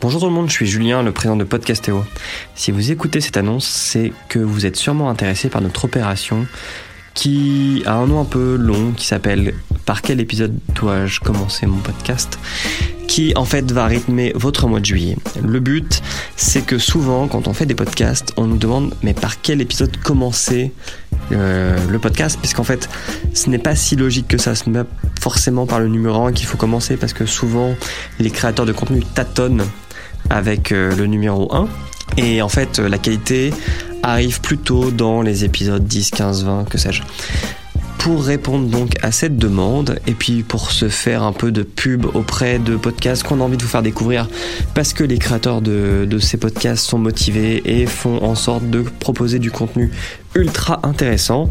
Bonjour tout le monde, je suis Julien, le président de Podcastéo. Si vous écoutez cette annonce, c'est que vous êtes sûrement intéressé par notre opération qui a un nom un peu long qui s'appelle Par quel épisode dois-je commencer mon podcast? Qui en fait va rythmer votre mois de juillet. Le but, c'est que souvent, quand on fait des podcasts, on nous demande mais par quel épisode commencer euh, le podcast, puisqu'en fait, ce n'est pas si logique que ça. Ce n'est pas forcément par le numéro 1 qu'il faut commencer, parce que souvent, les créateurs de contenu tâtonnent avec euh, le numéro 1. Et en fait, la qualité arrive plutôt dans les épisodes 10, 15, 20, que sais-je. Pour répondre donc à cette demande et puis pour se faire un peu de pub auprès de podcasts qu'on a envie de vous faire découvrir parce que les créateurs de, ces podcasts sont motivés et font en sorte de proposer du contenu ultra intéressant.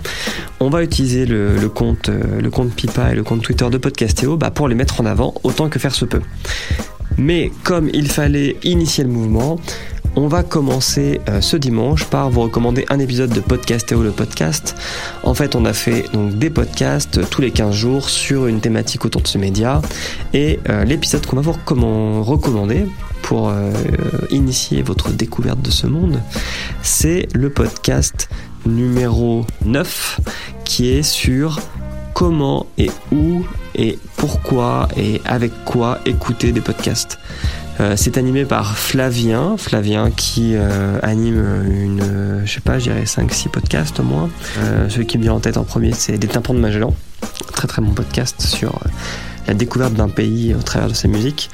On va utiliser le, le compte, euh, le compte Pipa et le compte Twitter de Podcastéo bah, pour les mettre en avant autant que faire se peut. Mais comme il fallait initier le mouvement, on va commencer euh, ce dimanche par vous recommander un épisode de Podcast le podcast. En fait, on a fait donc des podcasts tous les 15 jours sur une thématique autour de ce média. Et euh, l'épisode qu'on va vous recommander pour euh, initier votre découverte de ce monde, c'est le podcast numéro 9 qui est sur comment et où et pourquoi et avec quoi écouter des podcasts. Euh, c'est animé par Flavien, Flavien qui euh, anime une, je sais pas, je dirais 5-6 podcasts au moins. Euh, celui qui me vient en tête en premier, c'est Des tympans de Magellan. Très très bon podcast sur la découverte d'un pays au travers de sa musique.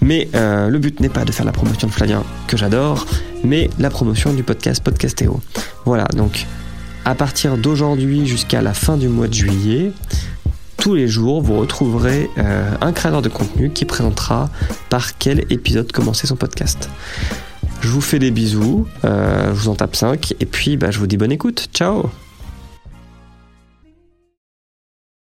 Mais le but n'est pas de faire la promotion de Flavien, que j'adore, mais la promotion du podcast Podcastéo. Voilà, donc à partir d'aujourd'hui jusqu'à la fin du mois de juillet, tous les jours, vous retrouverez euh, un créateur de contenu qui présentera par quel épisode commencer son podcast. Je vous fais des bisous, euh, je vous en tape 5, et puis bah, je vous dis bonne écoute. Ciao